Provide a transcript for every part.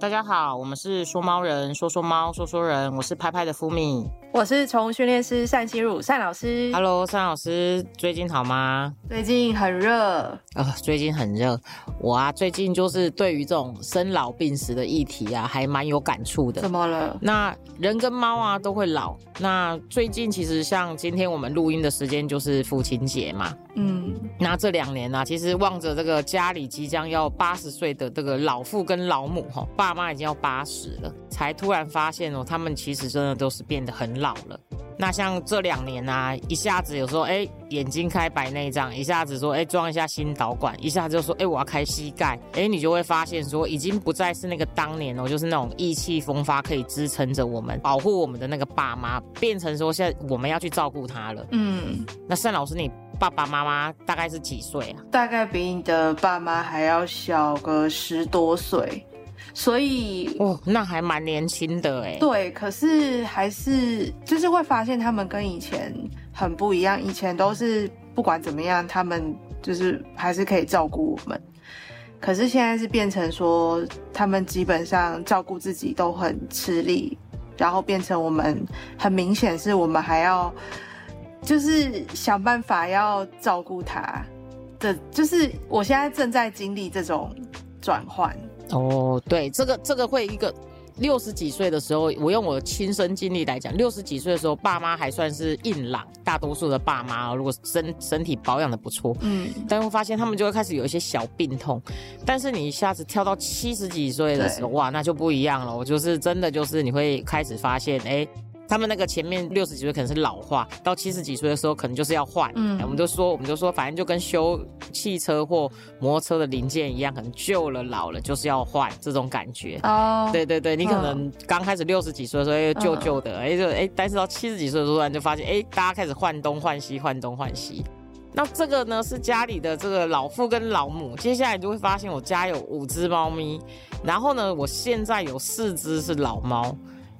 大家好，我们是说猫人，说说猫，说说人，我是拍拍的福米。我是宠物训练师单心如单老师。Hello，单老师，最近好吗？最近很热啊，最近很热。我啊，最近就是对于这种生老病死的议题啊，还蛮有感触的。怎么了？那人跟猫啊都会老。那最近其实像今天我们录音的时间就是父亲节嘛。嗯。那这两年呢，其实望着这个家里即将要八十岁的这个老父跟老母哈，爸妈已经要八十了，才突然发现哦，他们其实真的都是变得很老了。那像这两年啊，一下子有时候哎眼睛开白内障，一下子说哎装一下新导管，一下子就说哎我要开膝盖，哎你就会发现说已经不再是那个当年哦，就是那种意气风发可以支撑着我们保护我们的那个爸妈，变成说现在我们要去照顾他了。嗯，那单老师你爸爸妈妈大概是几岁啊？大概比你的爸妈还要小个十多岁。所以哦，那还蛮年轻的哎。对，可是还是就是会发现他们跟以前很不一样。以前都是不管怎么样，他们就是还是可以照顾我们。可是现在是变成说，他们基本上照顾自己都很吃力，然后变成我们很明显是我们还要就是想办法要照顾他的。就是我现在正在经历这种转换。哦，对，这个这个会一个六十几岁的时候，我用我亲身经历来讲，六十几岁的时候，爸妈还算是硬朗，大多数的爸妈如果身身体保养的不错，嗯，但会发现他们就会开始有一些小病痛，但是你一下子跳到七十几岁的时候，哇，那就不一样了，我就是真的就是你会开始发现，哎。他们那个前面六十几岁可能是老化，到七十几岁的时候可能就是要换。嗯，我们就说，我们就说，反正就跟修汽车或摩托车的零件一样，可能旧了、老了就是要换这种感觉。哦，对对对，你可能刚开始六十几岁的时候又旧旧的，哎就哎，但是到七十几岁的时候突然就发现，哎，大家开始换东换西，换东换西。那这个呢是家里的这个老父跟老母，接下来你就会发现我家有五只猫咪，然后呢，我现在有四只是老猫。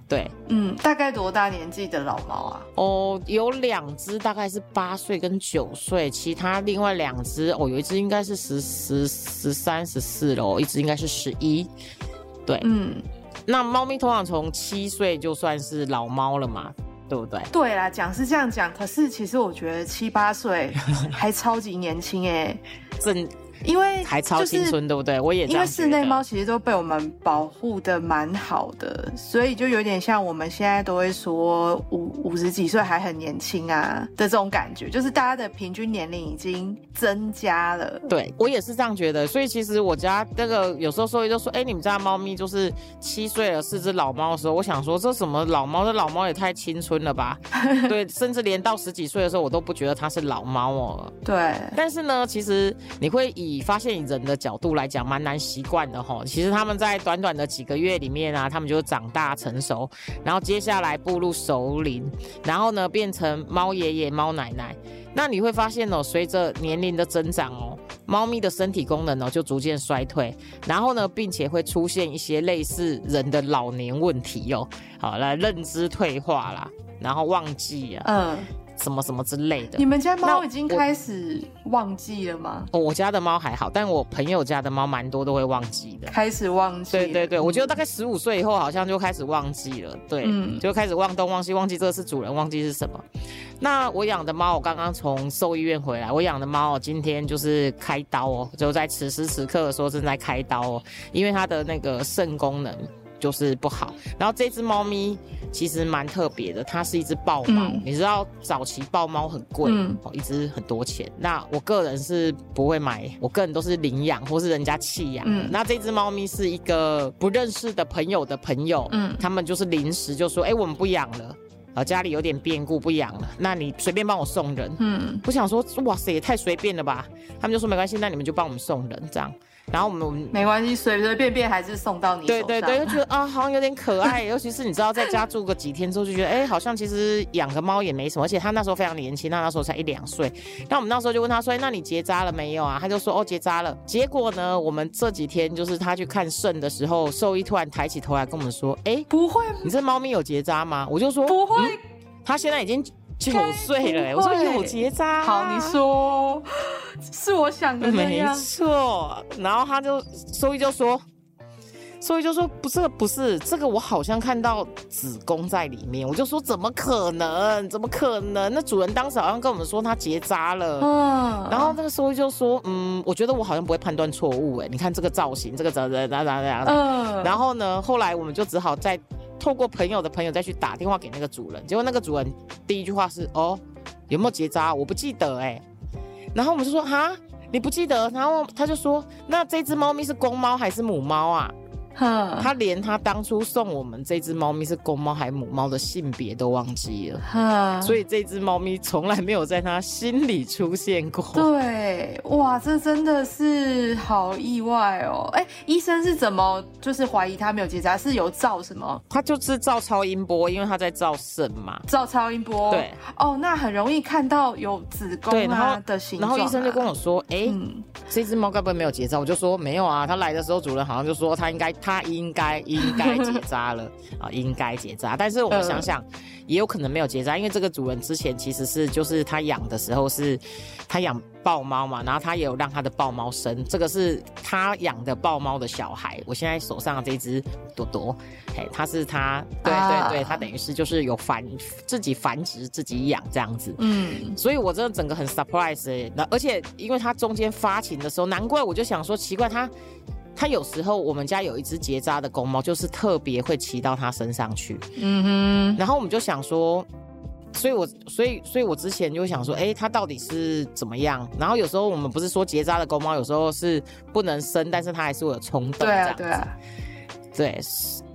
对，嗯，大概多大年纪的老猫啊？哦，有两只大概是八岁跟九岁，其他另外两只哦，有一只应该是十十十三十四了，一只应该是十一。对，嗯，那猫咪通常从七岁就算是老猫了嘛，对不对？对啦，讲是这样讲，可是其实我觉得七八岁还超级年轻哎，正。因为还超青春，对不对？我也因为室内猫其实都被我们保护的蛮好的，所以就有点像我们现在都会说五五十几岁还很年轻啊的这种感觉，就是大家的平均年龄已经增加了。对我也是这样觉得，所以其实我家那个有时候兽医就说：“哎，你们家猫咪就是七岁了，是只老猫的时候，我想说这什么老猫？这老猫也太青春了吧？对，甚至连到十几岁的时候，我都不觉得它是老猫哦。对，但是呢，其实你会以以发现人的角度来讲，蛮难习惯的哈。其实他们在短短的几个月里面啊，他们就长大成熟，然后接下来步入熟龄，然后呢变成猫爷爷、猫奶奶。那你会发现哦，随着年龄的增长哦，猫咪的身体功能呢就逐渐衰退，然后呢，并且会出现一些类似人的老年问题哟。好，来认知退化啦，然后忘记啊，嗯。什么什么之类的？你们家猫已经开始忘记了吗？我家的猫还好，但我朋友家的猫蛮多都会忘记的。开始忘记？对对对，我觉得大概十五岁以后好像就开始忘记了。对，就开始忘东忘西，忘记这是主人，忘记是什么。那我养的猫，我刚刚从兽医院回来，我养的猫今天就是开刀哦，就在此时此刻说正在开刀哦，因为它的那个肾功能。就是不好，然后这只猫咪其实蛮特别的，它是一只豹猫。你知道早期豹猫很贵，哦，一只很多钱。那我个人是不会买，我个人都是领养或是人家弃养。那这只猫咪是一个不认识的朋友的朋友，嗯，他们就是临时就说，哎，我们不养了，呃，家里有点变故，不养了，那你随便帮我送人。嗯，我想说，哇塞，也太随便了吧？他们就说没关系，那你们就帮我们送人这样。然后我们没关系，随随便便还是送到你对对对，就觉得啊，好像有点可爱。尤其是你知道，在家住个几天之后，就觉得哎，好像其实养个猫也没什么。而且他那时候非常年轻，他那时候才一两岁。那我们那时候就问他说：“那你结扎了没有啊？”他就说：“哦，结扎了。”结果呢，我们这几天就是他去看肾的时候，兽医突然抬起头来跟我们说：“哎，不会，你这猫咪有结扎吗？”我就说：“不会。”他现在已经。九岁了，我说有结扎。好，你说是我想的没错。然后他就兽医就说，所以就说不是不是这个，我好像看到子宫在里面，我就说怎么可能？怎么可能？那主人当时好像跟我们说他结扎了，嗯，然后那个兽医就说，嗯，我觉得我好像不会判断错误，哎，你看这个造型，这个怎怎怎怎怎，嗯，然后呢，后来我们就只好再透过朋友的朋友再去打电话给那个主人，结果那个主人第一句话是，哦，有没有结扎？我不记得，哎，然后我们就说，哈，你不记得？然后他就说，那这只猫咪是公猫还是母猫啊？他连他当初送我们这只猫咪是公猫还母猫的性别都忘记了，所以这只猫咪从来没有在他心里出现过。对，哇，这真的是好意外哦！哎，医生是怎么就是怀疑他没有结扎？是有照什么？他就是照超音波，因为他在照肾嘛。照超音波，对，哦，那很容易看到有子宫啊的形状。然后医生就跟我说：“哎，这只猫该不会没有结扎？”我就说：“没有啊，他来的时候主人好像就说他应该。”他应该应该结扎了 啊，应该结扎。但是我们想想，也有可能没有结扎，因为这个主人之前其实是就是他养的时候是，他养豹猫嘛，然后他也有让他的豹猫生，这个是他养的豹猫的小孩。我现在手上的这只朵朵，嘿，他是他，对对对，他等于是就是有繁自己繁殖自己养这样子，嗯，所以我真的整个很 surprise，那而且因为他中间发情的时候，难怪我就想说奇怪他。它有时候我们家有一只结扎的公猫，就是特别会骑到它身上去。嗯哼，然后我们就想说，所以我所以所以我之前就想说，哎，它到底是怎么样？然后有时候我们不是说结扎的公猫有时候是不能生，但是它还是会有冲动。对啊，对啊，对。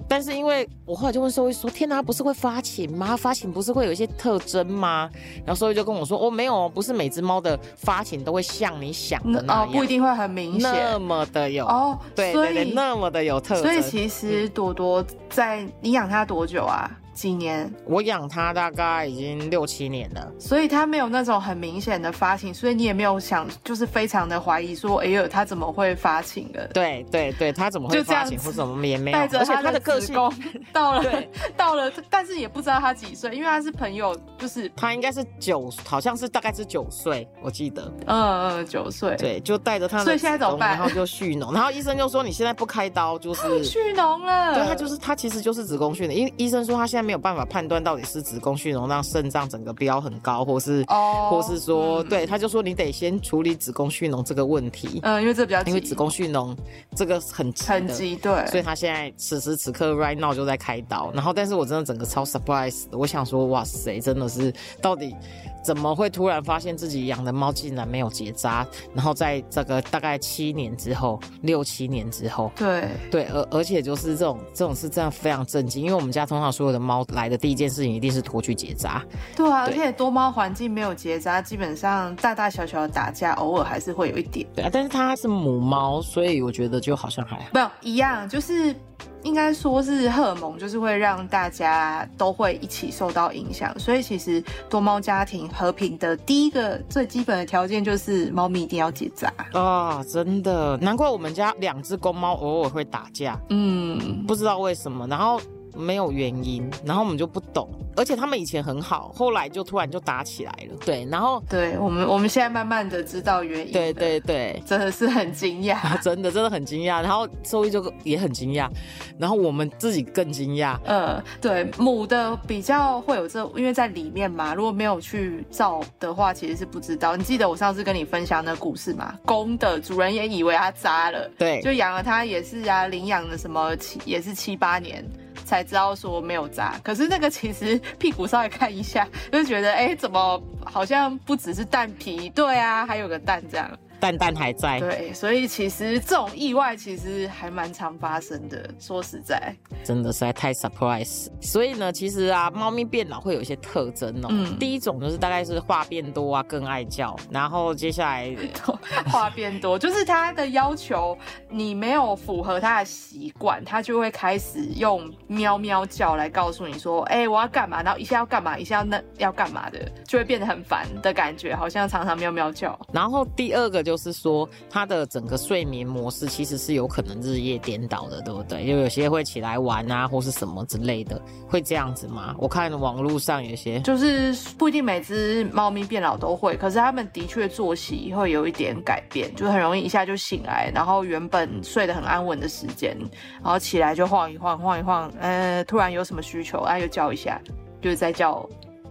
但是因为我后来就问兽医说：“天哪，不是会发情吗？发情不是会有一些特征吗？”然后兽医就跟我说：“哦，没有，不是每只猫的发情都会像你想的那样，不一定会很明显，那么的有哦，对对对，那么的有特征。所以其实朵朵在你养它多久啊？”几年？我养它大概已经六七年了，所以它没有那种很明显的发情，所以你也没有想，就是非常的怀疑说，哎呦，它怎么会发情的？对对对，它怎么会发情或怎么也没有，而且它的个性 到了 到了，但是也不知道它几岁，因为它是朋友，就是它应该是九，好像是大概是九岁，我记得，嗯嗯，九岁，对，就带着它，所以现在怎么办？然后就蓄脓，然后医生就说你现在不开刀就是 蓄脓了，对，它就是它其实就是子宫蓄脓，因为医生说他现在。没有办法判断到底是子宫蓄脓让肾脏整个标很高，或是哦，或是说，对，他就说你得先处理子宫蓄脓这个问题。嗯，因为这比较因为子宫蓄脓这个很很急，对，所以他现在此时此刻 right now 就在开刀。然后，但是我真的整个超 surprise，我想说，哇塞，真的是到底。怎么会突然发现自己养的猫竟然没有结扎？然后在这个大概七年之后，六七年之后，对对，而而且就是这种这种是这样非常震惊，因为我们家通常所有的猫来的第一件事情一定是拖去结扎。对啊，而且多猫环境没有结扎，基本上大大小小的打架偶尔还是会有一点。对啊，但是它是母猫，所以我觉得就好像还好。没有一样，就是。应该说是荷尔蒙，就是会让大家都会一起受到影响。所以其实多猫家庭和平的第一个最基本的条件就是猫咪一定要结扎啊！真的，难怪我们家两只公猫偶尔会打架。嗯，不知道为什么。然后。没有原因，然后我们就不懂，而且他们以前很好，后来就突然就打起来了。对，然后对我们，我们现在慢慢的知道原因。对对对，真的是很惊讶，真的真的很惊讶。然后兽医就也很惊讶，然后我们自己更惊讶。呃，对，母的比较会有这，因为在里面嘛，如果没有去照的话，其实是不知道。你记得我上次跟你分享的故事吗？公的主人也以为它扎了，对，就养了它也是啊，领养了什么七也是七八年。才知道说没有炸，可是那个其实 屁股稍微看一下，就觉得哎，怎么好像不只是蛋皮？对啊，还有个蛋这样。蛋蛋还在，对，所以其实这种意外其实还蛮常发生的。说实在，真的实在太 surprise。所以呢，其实啊，猫咪变老会有一些特征哦。嗯，第一种就是大概是话变多啊，更爱叫。然后接下来 话变多，就是它的要求你没有符合它的习惯，它就会开始用喵喵叫来告诉你说，哎，我要干嘛？然后一下要干嘛，一下要那要干嘛的，就会变得很烦的感觉，好像常常喵喵叫。然后第二个就。就是说，它的整个睡眠模式其实是有可能日夜颠倒的，对不对？就有些会起来玩啊，或是什么之类的，会这样子吗？我看网络上有些，就是不一定每只猫咪变老都会，可是它们的确作息会有一点改变，就很容易一下就醒来，然后原本睡得很安稳的时间，然后起来就晃一晃，晃一晃，呃，突然有什么需求，哎，又叫一下，就是在叫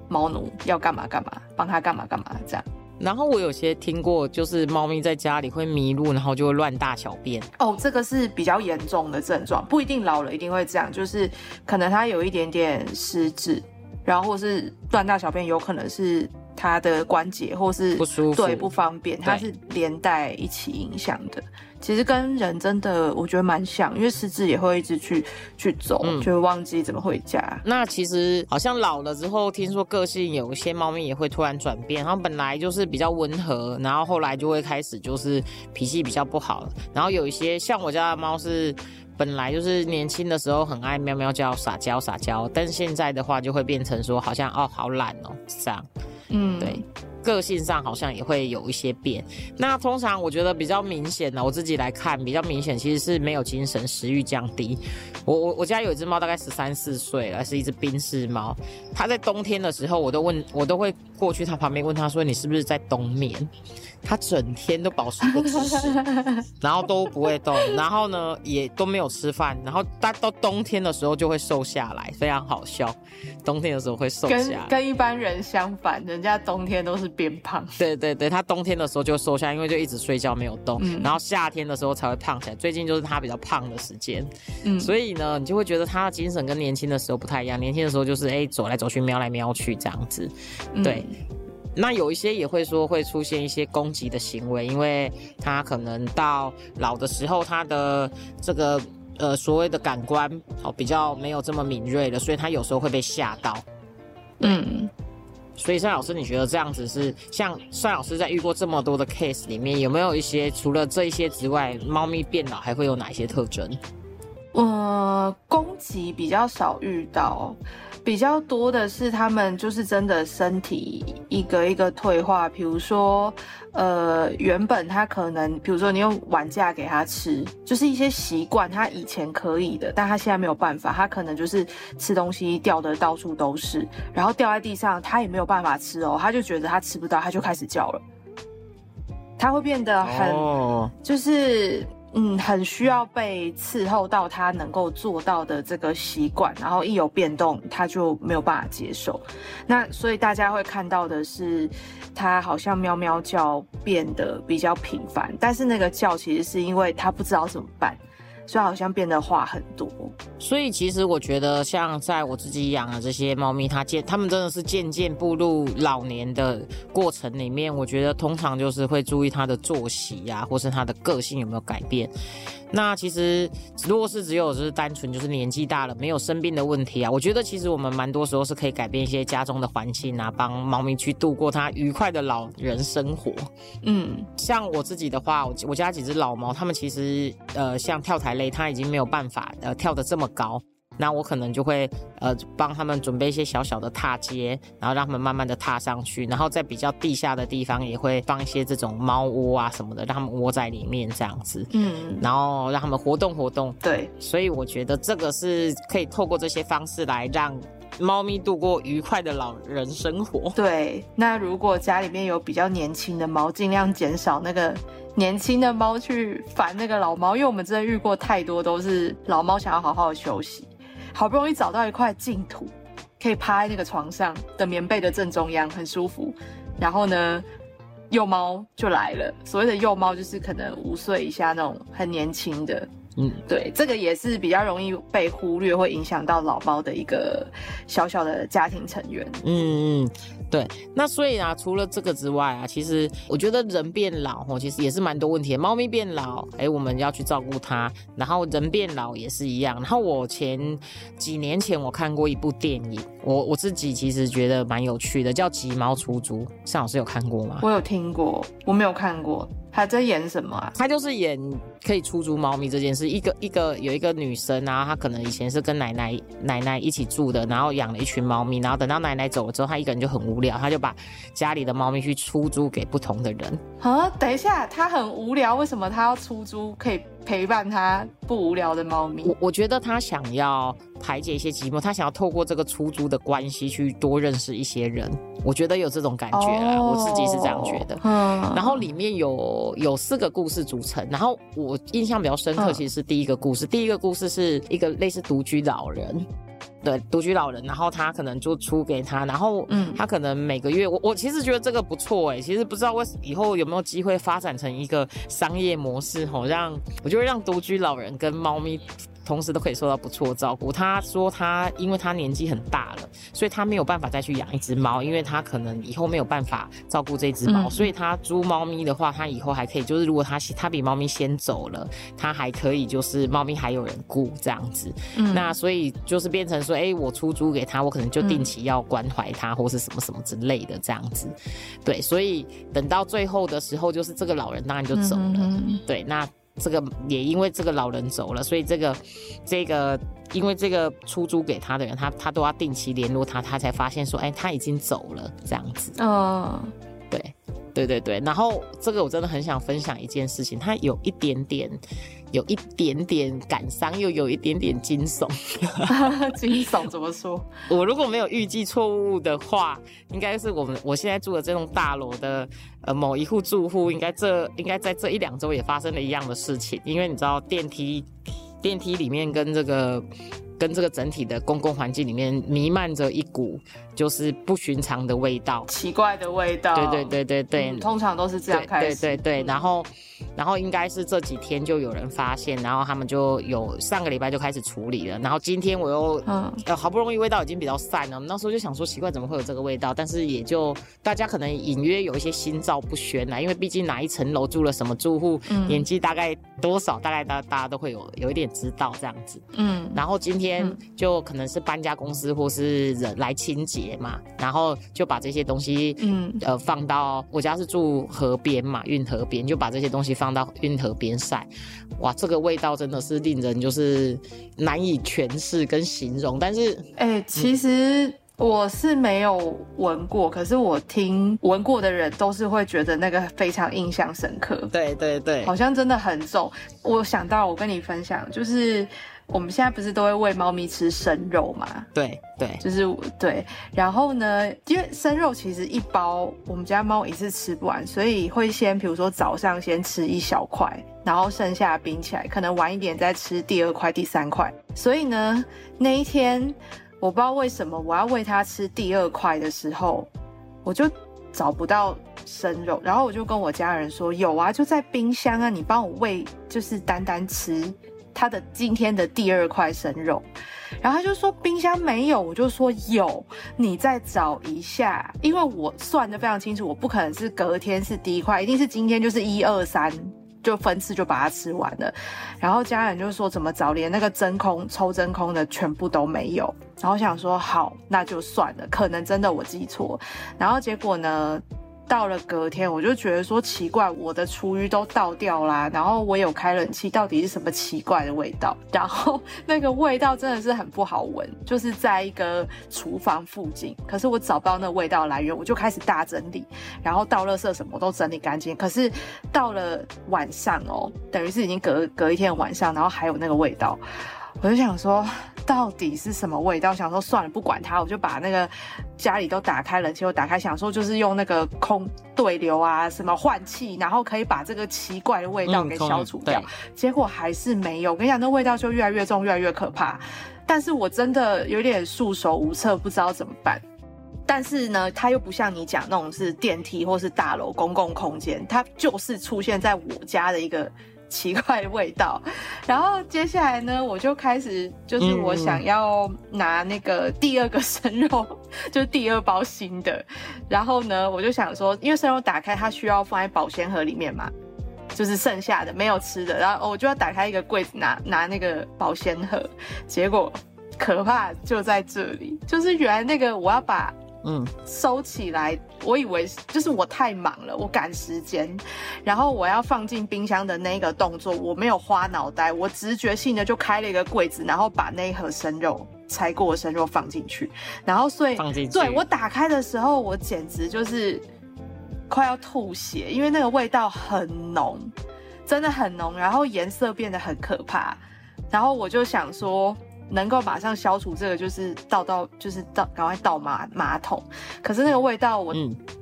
猫奴要干嘛干嘛，帮它干嘛干嘛这样。然后我有些听过，就是猫咪在家里会迷路，然后就会乱大小便。哦，这个是比较严重的症状，不一定老了一定会这样，就是可能它有一点点失智，然后或是乱大小便，有可能是它的关节或是不舒服，对不方便，它是连带一起影响的。其实跟人真的我觉得蛮像，因为失智也会一直去去走，就会忘记怎么回家。那其实好像老了之后，听说个性有一些猫咪也会突然转变，然后本来就是比较温和，然后后来就会开始就是脾气比较不好。然后有一些像我家的猫是本来就是年轻的时候很爱喵喵叫、撒娇撒娇，但现在的话就会变成说好像哦好懒哦这样。嗯，对。个性上好像也会有一些变。那通常我觉得比较明显的，我自己来看比较明显，其实是没有精神，食欲降低。我我我家有一只猫，大概十三四岁了，是一只冰室猫。它在冬天的时候，我都问我都会过去它旁边问它说：“你是不是在冬眠？”它整天都保持一个姿势，然后都不会动，然后呢也都没有吃饭，然后它到冬天的时候就会瘦下来，非常好笑。冬天的时候会瘦下来，跟跟一般人相反，人家冬天都是变胖。对对对，他冬天的时候就瘦下，因为就一直睡觉没有动，然后夏天的时候才会胖起来。最近就是他比较胖的时间，嗯，所以呢，你就会觉得他的精神跟年轻的时候不太一样。年轻的时候就是哎走来走去，瞄来瞄去这样子，对。那有一些也会说会出现一些攻击的行为，因为他可能到老的时候，他的这个呃所谓的感官哦比较没有这么敏锐了，所以他有时候会被吓到。嗯，所以帅老师，你觉得这样子是像帅老师在遇过这么多的 case 里面，有没有一些除了这一些之外，猫咪变老还会有哪一些特征？呃，攻击比较少遇到。比较多的是他们就是真的身体一个一个退化，比如说，呃，原本他可能，比如说你用碗架给他吃，就是一些习惯，他以前可以的，但他现在没有办法，他可能就是吃东西掉的到处都是，然后掉在地上，他也没有办法吃哦，他就觉得他吃不到，他就开始叫了，他会变得很，就是。嗯，很需要被伺候到他能够做到的这个习惯，然后一有变动，他就没有办法接受。那所以大家会看到的是，他好像喵喵叫变得比较频繁，但是那个叫其实是因为他不知道怎么办。所以好像变得话很多，所以其实我觉得，像在我自己养的这些猫咪，它渐，它们真的是渐渐步入老年的过程里面，我觉得通常就是会注意它的作息呀，或是它的个性有没有改变。那其实，如果是只有就是单纯就是年纪大了没有生病的问题啊，我觉得其实我们蛮多时候是可以改变一些家中的环境啊，帮猫咪去度过它愉快的老人生活。嗯，像我自己的话，我我家几只老猫，它们其实呃像跳台类，它已经没有办法呃跳得这么高。那我可能就会呃帮他们准备一些小小的踏阶，然后让他们慢慢的踏上去，然后在比较地下的地方也会放一些这种猫窝啊什么的，让他们窝在里面这样子，嗯，然后让他们活动活动。对，所以我觉得这个是可以透过这些方式来让猫咪度过愉快的老人生活。对，那如果家里面有比较年轻的猫，尽量减少那个年轻的猫去烦那个老猫，因为我们真的遇过太多都是老猫想要好好的休息。好不容易找到一块净土，可以趴在那个床上的棉被的正中央，很舒服。然后呢，幼猫就来了。所谓的幼猫，就是可能五岁以下那种很年轻的。嗯，对，这个也是比较容易被忽略，会影响到老猫的一个小小的家庭成员。嗯嗯，对。那所以啊，除了这个之外啊，其实我觉得人变老哦，其实也是蛮多问题。猫咪变老，哎，我们要去照顾它；然后人变老也是一样。然后我前几年前我看过一部电影，我我自己其实觉得蛮有趣的，叫《急猫出租》。尚老师有看过吗？我有听过，我没有看过。他在演什么啊？他就是演可以出租猫咪这件事。一个一个有一个女生然后，她可能以前是跟奶奶奶奶一起住的，然后养了一群猫咪，然后等到奶奶走了之后，她一个人就很无聊，她就把家里的猫咪去出租给不同的人。啊，等一下，她很无聊，为什么她要出租可以陪伴他不无聊的猫咪？我我觉得他想要排解一些寂寞，他想要透过这个出租的关系去多认识一些人。我觉得有这种感觉啦，我自己是这样觉得。嗯，然后里面有有四个故事组成，然后我印象比较深刻，嗯其实是第一个故事。第一个故事是一个类似独居老人，对，独居老人，然后他可能就出给他，然后嗯他可能每个月，我我其实觉得这个不错哎，其实不知道为以后有没有机会发展成一个商业模式吼，让我就会让独居老人跟猫咪。同时都可以受到不错的照顾。他说他因为他年纪很大了，所以他没有办法再去养一只猫，因为他可能以后没有办法照顾这只猫，嗯所以他租猫咪的话，他以后还可以，就是如果他他比猫咪先走了，他还可以就是猫咪还有人顾这样子。嗯那所以就是变成说，哎、我出租给他，我可能就定期要关怀他，或是什么什么之类的这样子。对，所以等到最后的时候，就是这个老人当然就走了。嗯嗯对，那这个也因为这个老人走了，所以这个这个因为这个出租给他的人，他他都要定期联络他，他才发现说，哎、他已经走了这样子。哦，对对对。然后这个我真的很想分享一件事情，它有一点点，有一点点感伤，又有一点点惊悚。嗯，惊悚怎么说？我如果没有预计错误的话，应该是我们我现在住的这栋大楼的呃某一户住户，应该这应该在这一两周也发生了一样的事情，因为你知道电梯电梯里面跟这个。跟这个整体的公共环境里面弥漫着一股就是不寻常的味道，奇怪的味道。对对对对对，嗯通常都是这样对开始。对对对，然后然后应该是这几天就有人发现，然后他们就有上个礼拜就开始处理了，然后今天我又嗯。呃好不容易味道已经比较散了，我们那时候就想说奇怪怎么会有这个味道，但是也就大家可能隐约有一些心照不宣啦，因为毕竟哪一层楼住了什么住户，嗯。年纪大概多少，大概大大家都会有有一点知道这样子。嗯。然后今天嗯就可能是搬家公司或是人来清洁嘛，然后就把这些东西嗯呃放到我家是住河边嘛，运河边，就把这些东西放到运河边晒。哇，这个味道真的是令人就是难以诠释跟形容，但是哎、其实我是没有闻过，可是我听闻过的人都是会觉得那个非常印象深刻，对对对好像真的很重。我想到我跟你分享，就是我们现在不是都会喂猫咪吃生肉嘛？对对，就是对，然后呢，因为生肉其实一包我们家猫一次吃不完，所以会先比如说早上先吃一小块，然后剩下冰起来，可能晚一点再吃第二块、第三块。所以呢，那一天我不知道为什么我要喂它吃第二块的时候，我就找不到生肉，然后我就跟我家人说有啊，就在冰箱啊，你帮我喂，就是丹丹吃他的今天的第二块生肉。然后他就说冰箱没有，我就说有，你再找一下，因为我算的非常清楚，我不可能是隔天是第一块，一定是今天就是一二三。就分次就把它吃完了，然后家人就说怎么找，连那个真空抽真空的全部都没有，然后想说好那就算了，可能真的我记错，然后结果呢，到了隔天，我就觉得说奇怪，我的厨余都倒掉啦，然后我有开冷气，到底是什么奇怪的味道？然后那个味道真的是很不好闻，就是在一个厨房附近，可是我找不到那个味道来源，我就开始大整理，然后倒垃圾什么都整理干净。可是到了晚上哦，等于是已经隔隔一天晚上，然后还有那个味道。我就想说，到底是什么味道？想说算了，不管它，我就把那个家里都打开，冷气都打开，想说就是用那个空对流啊，什么换气，然后可以把这个奇怪的味道嗯给消除掉。对结果还是没有。我跟你讲，那味道就越来越重，越来越可怕。但是我真的有点束手无策，不知道怎么办。但是呢，它又不像你讲那种是电梯或是大楼公共空间，它就是出现在我家的一个奇怪的味道。然后接下来呢，我就开始就是我想要拿那个第二个生肉，就是第二包新的。然后呢，我就想说，因为生肉打开它需要放在保鲜盒里面嘛，就是剩下的没有吃的，然后我就要打开一个柜子拿拿那个保鲜盒，结果可怕就在这里，就是原来那个我要把嗯收起来，我以为就是我太忙了，我赶时间，然后我要放进冰箱的那个动作，我没有花脑袋，我直觉性的就开了一个柜子，然后把那一盒生肉拆过的生肉放进去，然后所以放进去对我打开的时候，我简直就是快要吐血，因为那个味道很浓，真的很浓，然后颜色变得很可怕，然后我就想说。能够马上消除这个，就是倒到，就是倒，赶快倒马马桶。可是那个味道，我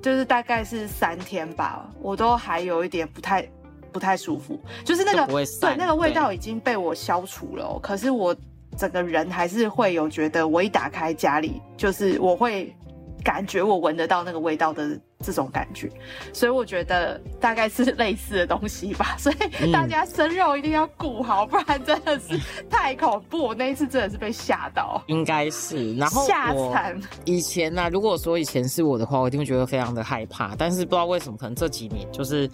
就是大概是三天吧，我都还有一点不太不太舒服。就是那个对那个味道已经被我消除了，可是我整个人还是会有觉得，我一打开家里，就是我会感觉我闻得到那个味道的。这种感觉，所以我觉得大概是类似的东西吧。所以大家生肉一定要顾好，不然真的是太恐怖。我那一次真的是被吓到，应该是。然后吓惨。以前呢，如果说以前是我的话，我一定会觉得非常的害怕。但是不知道为什么，可能这几年就是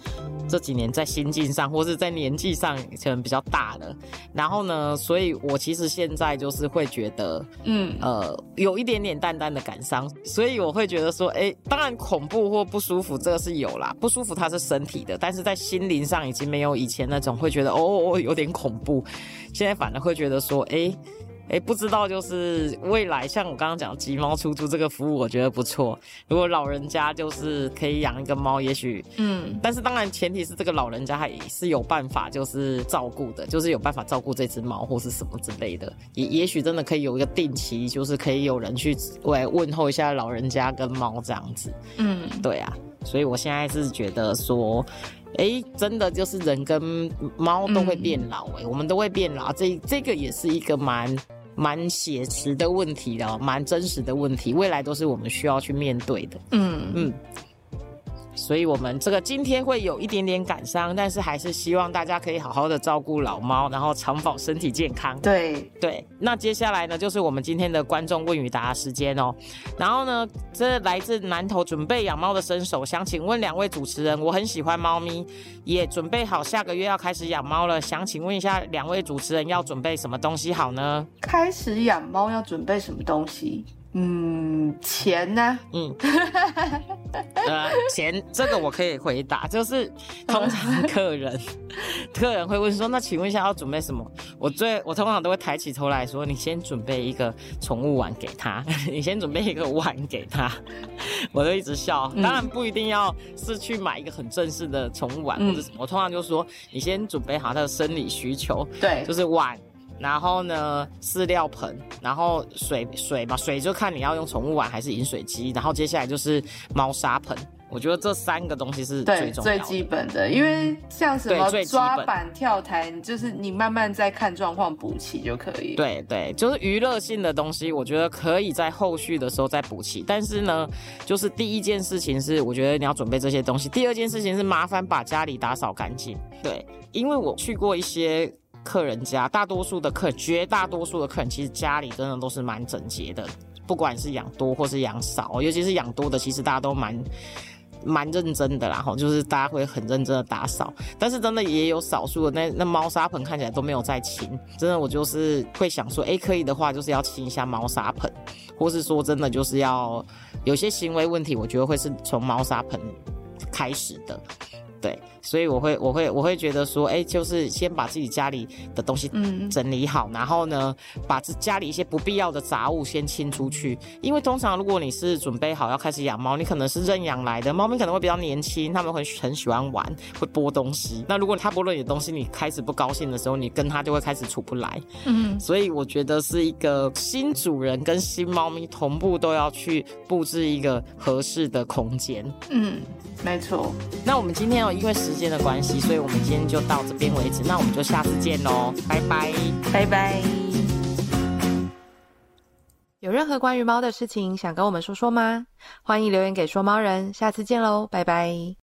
这几年在心境上，或是在年纪上可能比较大了。然后呢，所以我其实现在就是会觉得，嗯呃，有一点点淡淡的感伤。所以我会觉得说，哎，当然恐怖。不舒服，这个是有啦。不舒服它是身体的，但是在心灵上已经没有以前那种会觉得哦有点恐怖，现在反而会觉得说，哎哎，不知道就是未来像我刚刚讲吉猫出租这个服务，我觉得不错。如果老人家就是可以养一个猫，也许嗯，但是当然前提是这个老人家还是有办法就是照顾的，就是有办法照顾这只猫或是什么之类的。也也许真的可以有一个定期，就是可以有人去来问候一下老人家跟猫这样子。嗯。对啊，所以我现在是觉得说，哎，真的就是人跟猫都会变老，哎，我们都会变老，这这个也是一个蛮蛮写实的问题的，蛮真实的问题，未来都是我们需要去面对的。嗯嗯。所以，我们这个今天会有一点点感伤，但是还是希望大家可以好好的照顾老猫，然后长保身体健康。对对，那接下来呢，就是我们今天的观众问与答时间哦。然后呢，这来自南头准备养猫的新手，想请问两位主持人，我很喜欢猫咪，也准备好下个月要开始养猫了，想请问一下两位主持人要准备什么东西好呢？开始养猫要准备什么东西？嗯，钱呢？嗯，呃，钱这个我可以回答，就是通常 客人客人会问说，那请问一下要准备什么？我最我通常都会抬起头来说，你先准备一个宠物碗给他，你先准备一个碗给他，我就一直笑。当然不一定要是去买一个很正式的宠物碗或者什么，我通常就说你先准备好他的生理需求，对，就是碗。然后呢，饲料盆，然后水水嘛，水就看你要用宠物碗还是饮水机。然后接下来就是猫砂盆，我觉得这三个东西是最重最基本的。因为像什么抓板、跳台，就是你慢慢再看状况补齐就可以。对对，就是娱乐性的东西，我觉得可以在后续的时候再补齐。但是呢，就是第一件事情是，我觉得你要准备这些东西。第二件事情是麻烦把家里打扫干净。对，因为我去过一些。客人家大多数的客，绝大多数的客人其实家里真的都是蛮整洁的，不管是养多或是养少，尤其是养多的，其实大家都蛮蛮认真的啦，哈，就是大家会很认真的打扫。但是真的也有少数的那那猫砂盆看起来都没有在清，真的我就是会想说，哎，可以的话就是要清一下猫砂盆，或是说真的就是要有些行为问题，我觉得会是从猫砂盆开始的。对，所以我会，我会，我会觉得说，哎，就是先把自己家里的东西整理好，然后呢，把这家里一些不必要的杂物先清出去。因为通常如果你是准备好要开始养猫，你可能是认养来的，猫咪可能会比较年轻，他们会很喜欢玩，会拨东西。那如果它拨了你的东西，你开始不高兴的时候，你跟它就会开始处不来。嗯，所以我觉得是一个新主人跟新猫咪同步都要去布置一个合适的空间。嗯，没错。那我们今天。因为时间的关系，所以我们今天就到这边为止。那我们就下次见喽，拜拜，拜拜。有任何关于猫的事情想跟我们说说吗？欢迎留言给说猫人，下次见喽，拜拜。